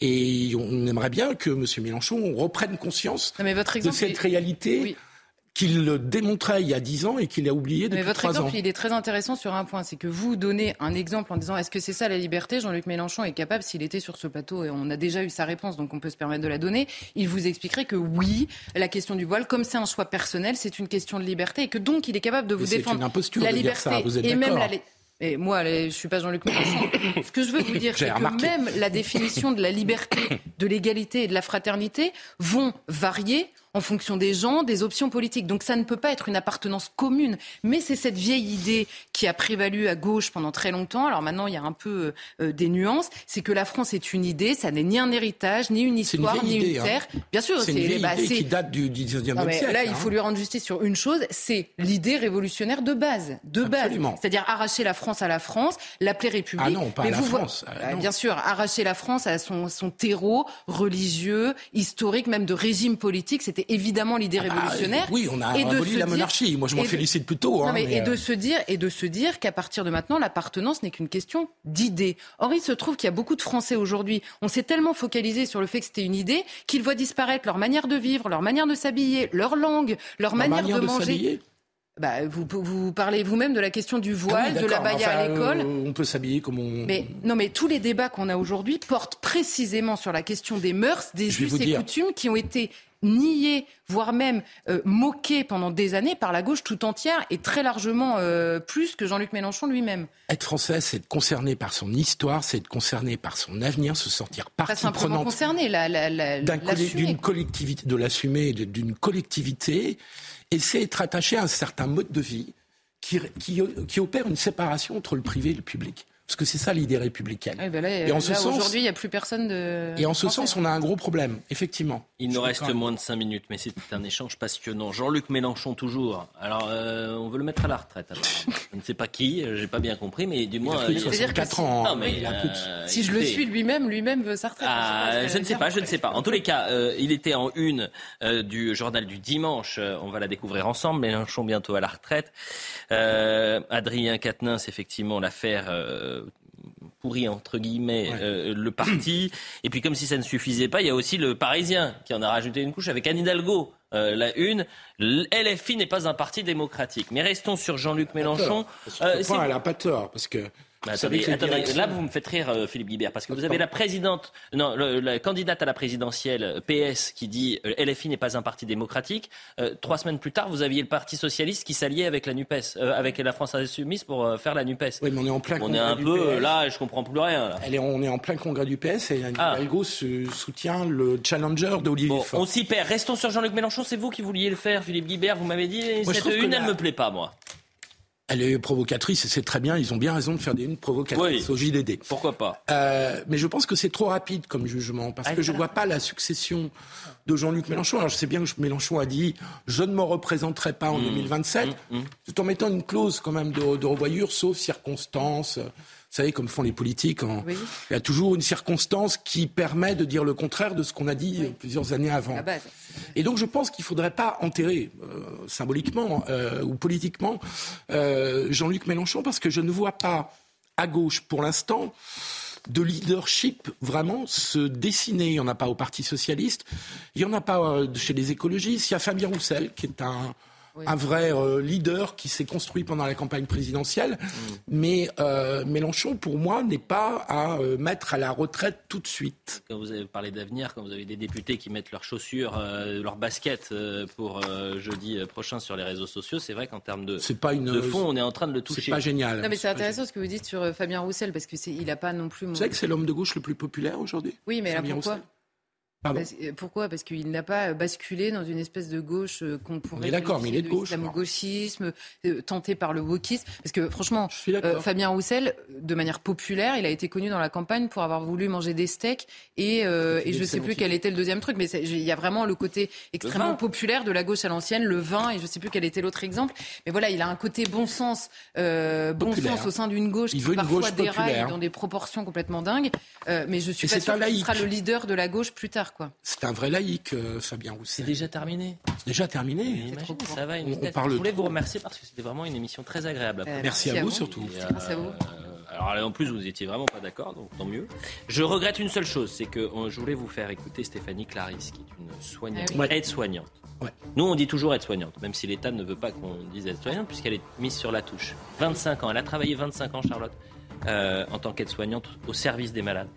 Et on aimerait bien que M. Mélenchon reprenne conscience de cette réalité qu'il le démontrait il y a dix ans et qu'il a oublié depuis Mais votre exemple, ans. il est très intéressant sur un point, c'est que vous donnez un exemple en disant est-ce que c'est ça la liberté? Jean-Luc Mélenchon est capable, s'il était sur ce plateau, et on a déjà eu sa réponse, donc on peut se permettre de la donner, il vous expliquerait que oui, la question du voile, comme c'est un choix personnel, c'est une question de liberté, et que donc il est capable de vous Mais défendre une la de liberté ça, vous êtes et même la... Et moi, je suis pas Jean-Luc Mélenchon. Ce que je veux vous dire, c'est que même la définition de la liberté, de l'égalité et de la fraternité vont varier en fonction des gens, des options politiques. Donc ça ne peut pas être une appartenance commune. Mais c'est cette vieille idée qui a prévalu à gauche pendant très longtemps. Alors maintenant, il y a un peu euh, des nuances. C'est que la France est une idée, ça n'est ni un héritage, ni une histoire, ni idée, une hein. terre. Bien sûr, C'est une vieille bah, idée qui date du 19e non, mais siècle. là, il hein. faut lui rendre justice sur une chose, c'est l'idée révolutionnaire de base, de Absolument. base. C'est-à-dire arracher la France à la France, l'appeler République. Ah non, pas à la France. Ah, non. Bien sûr, arracher la France à son, son terreau religieux, historique, même de régime politique, c'était évidemment l'idée Ah, révolutionnaire. oui, on a Et de aboli la dire- monarchie. Moi, je m'en de- félicite plutôt. Non, hein, mais, mais, et de euh, se dire et de se dire qu'à partir de maintenant, l'appartenance n'est qu'une question d'idée. Or, il se trouve qu'il y a beaucoup de Français aujourd'hui. On s'est tellement focalisé sur le fait que c'était une idée qu'ils voient disparaître leur manière de vivre, leur manière de s'habiller, leur langue, leur manière, manière de de manger. Bah, vous, vous parlez vous-même de la question du Ah voile, oui, de la enfin, à l'école. euh, on peut s'habiller comme on. Mais non, mais tous les débats qu'on a aujourd'hui portent précisément sur la question des mœurs, des us et coutumes qui ont été niés, voire même euh, moqués pendant des années par la gauche tout entière et très largement euh, plus que Jean-Luc Mélenchon lui-même. Être français, c'est être concerné par son histoire, c'est être concerné par son avenir, se sentir Pas partie simplement prenante concerné, la, la, la, d'un colle- l'assumer. d'une collectivité, de l'assumer, d'une collectivité, et c'est être attaché à un certain mode de vie qui, qui, qui opère une séparation entre le privé et le public. Parce que c'est ça l'idée républicaine. Ben là, Et en là, ce sens- aujourd'hui, il n'y a plus personne de. Et en ce français. sens, on a un gros problème, effectivement. Il nous reste moins de 5 minutes, mais c'est un échange passionnant. Jean-Luc Mélenchon, toujours. Alors, euh, on veut le mettre à la retraite. Je ne sais pas qui, euh, j'ai pas bien compris, mais du Il moins. a plus de euh, C'est-à-dire que 64 si- ans. Non, mais il a plus de- euh, Si je le suis lui-même, lui-même veut sa retraite. Ah, Je ne sais pas, je ne sais pas. En tous les cas, euh, il était en une euh, du journal du dimanche. Euh, on va la découvrir ensemble. Mélenchon bientôt à la retraite. Euh, Adrien Quatennens, effectivement, l'affaire pourrie entre guillemets Ouais. euh, le parti. Et puis comme si ça ne suffisait pas, il y a aussi le Parisien qui en a rajouté une couche avec Anne Hidalgo. Euh, la une, LFI n'est pas un parti démocratique. Mais restons sur Jean-Luc Mélenchon. Sur Euh, ce c'est- point, elle n'a pas tort, parce que. Bah, attendez, attendez, là vous me faites rire, euh, Philippe Guibert, parce que vous avez la présidente, non, le- la candidate à la présidentielle euh, PS qui dit euh, LFI n'est pas un parti démocratique. Euh, trois semaines plus tard, vous aviez le Parti socialiste qui s'alliait avec la Nupes, euh, avec la France insoumise pour euh, faire la Nupes. Oui, mais on est en plein On est congrès un du peu PS. là, je comprends plus rien. Là. Elle est, on est en plein congrès du PS et Anne Ah. Soutient le challenger d'Olivier Bon, on s'y perd. Restons sur Jean-Luc Mélenchon. C'est vous qui vouliez le faire, Philippe Guibert. Vous m'avez dit Moi, cette une, elle la- me plaît pas, moi. Elle est provocatrice et c'est très bien. Ils ont bien raison de faire des unes provocatrices Oui. au JDD. Pourquoi pas Euh, mais je pense que c'est trop rapide comme jugement parce que je ne vois pas la succession de Jean-Luc Mélenchon. Alors je sais bien que Mélenchon a dit je ne me représenterai pas en Mmh. 2027, tout en mettant une clause quand même de, de revoyure sauf circonstances. Vous savez, comme font les politiques, en- Oui. il y a toujours une circonstance qui permet de dire le contraire de ce qu'on a dit plusieurs années avant. Et donc je pense qu'il ne faudrait pas enterrer euh, symboliquement euh, ou politiquement euh, Jean-Luc Mélenchon parce que je ne vois pas à gauche pour l'instant de leadership vraiment se dessiner. Il n'y en a pas au Parti socialiste, il n'y en a pas chez les écologistes. Il y a Fabien Roussel qui est un, Oui. un vrai euh, leader qui s'est construit pendant la campagne présidentielle. Mais euh, Mélenchon, pour moi, n'est pas à euh, mettre à la retraite tout de suite. Quand vous avez parlé d'avenir, quand vous avez des députés qui mettent leurs chaussures, euh, leurs baskets euh, pour euh, jeudi prochain sur les réseaux sociaux, c'est vrai qu'en termes de, C'est pas une. de fond, on est en train de le c'est toucher. pas génial. Non, mais c'est intéressant ce que vous dites sur euh, Fabien Roussel, parce que c'est, il n'a pas non plus. Mon... Vous savez que c'est l'homme de gauche le plus populaire aujourd'hui Oui, mais là, Fabien pourquoi? Roussel? Parce- euh, Pourquoi? Parce qu'il n'a pas basculé dans une espèce de gauche euh, qu'on pourrait d'accord, mais il est de gauche, gauchisme tenté par le wokisme. Parce que franchement, euh, Fabien Roussel, de manière populaire, il a été connu dans la campagne pour avoir voulu manger des steaks et, euh, je sais excellent plus quel était le deuxième truc, mais il y a vraiment le côté extrêmement populaire de la gauche à l'ancienne, le vin et je sais plus quel était l'autre exemple. Mais voilà, il a un côté bon sens, euh, bon Populaire. sens au sein d'une gauche Il qui veut parfois gauche déraille populaire. dans des proportions complètement dingues. Euh, mais je suis Et pas un qu'il sera le leader de la gauche plus tard, quoi. C'est un vrai laïc, euh, Fabien C'est Roussel. déjà terminé. C'est déjà terminé. Imaginez, ça va. Une On- on parle Je voulais trop. vous remercier parce que c'était vraiment une émission très agréable. à Euh, Merci à vous, surtout. Et, Merci à vous. euh, alors là, en plus, vous étiez vraiment pas d'accord, donc tant mieux. Je regrette une seule chose, c'est que je voulais vous faire écouter Stéphanie Clarisse, qui est une soignante, Ah oui. aide-soignante. Nous, on dit toujours aide-soignante, même si l'État ne veut pas qu'on dise aide-soignante, puisqu'elle est mise sur la touche. 25 ans, elle a travaillé 25 ans, Charlotte, euh, en tant qu'aide-soignante au service des malades.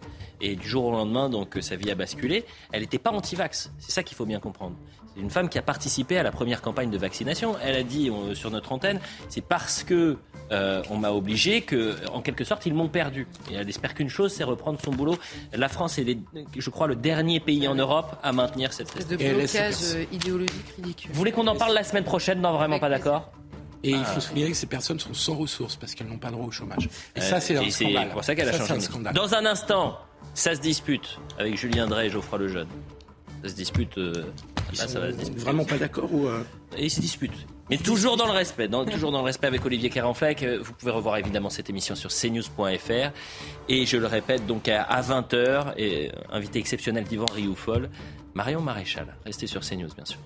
Et du jour au lendemain, donc, sa vie a basculé. Elle n'était pas anti-vax. C'est ça qu'il faut bien comprendre. C'est une femme qui a participé à la première campagne de vaccination. Elle a dit sur notre antenne, c'est parce que euh, on m'a obligé que, en quelque sorte, ils m'ont perdu. Et elle espère qu'une chose, c'est reprendre son boulot. La France est, je crois, le dernier pays en Europe à maintenir cette espèce de blocage euh, idéologique ridicule. Vous voulez qu'on en parle la semaine prochaine Non, vraiment pas d'accord. Et il faut ah. souligner que ces personnes sont sans ressources parce qu'elles n'ont pas droit au chômage. Et ça, c'est un scandale. C'est pour ça qu'elle a changé. Dans un instant, ça se dispute avec Julien Drey et Geoffroy Lejeune. Ça se dispute. Euh, ça va se disputer. Vraiment pas d'accord ou euh ils se disputent. Mais toujours dans le respect, toujours dans le respect avec Olivier Kéranfleck. Euh, vous pouvez revoir évidemment cette émission sur cnews.fr. Et je le répète, donc à 20h, et invité exceptionnel d'Yvan Rioufol, Marion Maréchal. Restez sur CNews, bien sûr.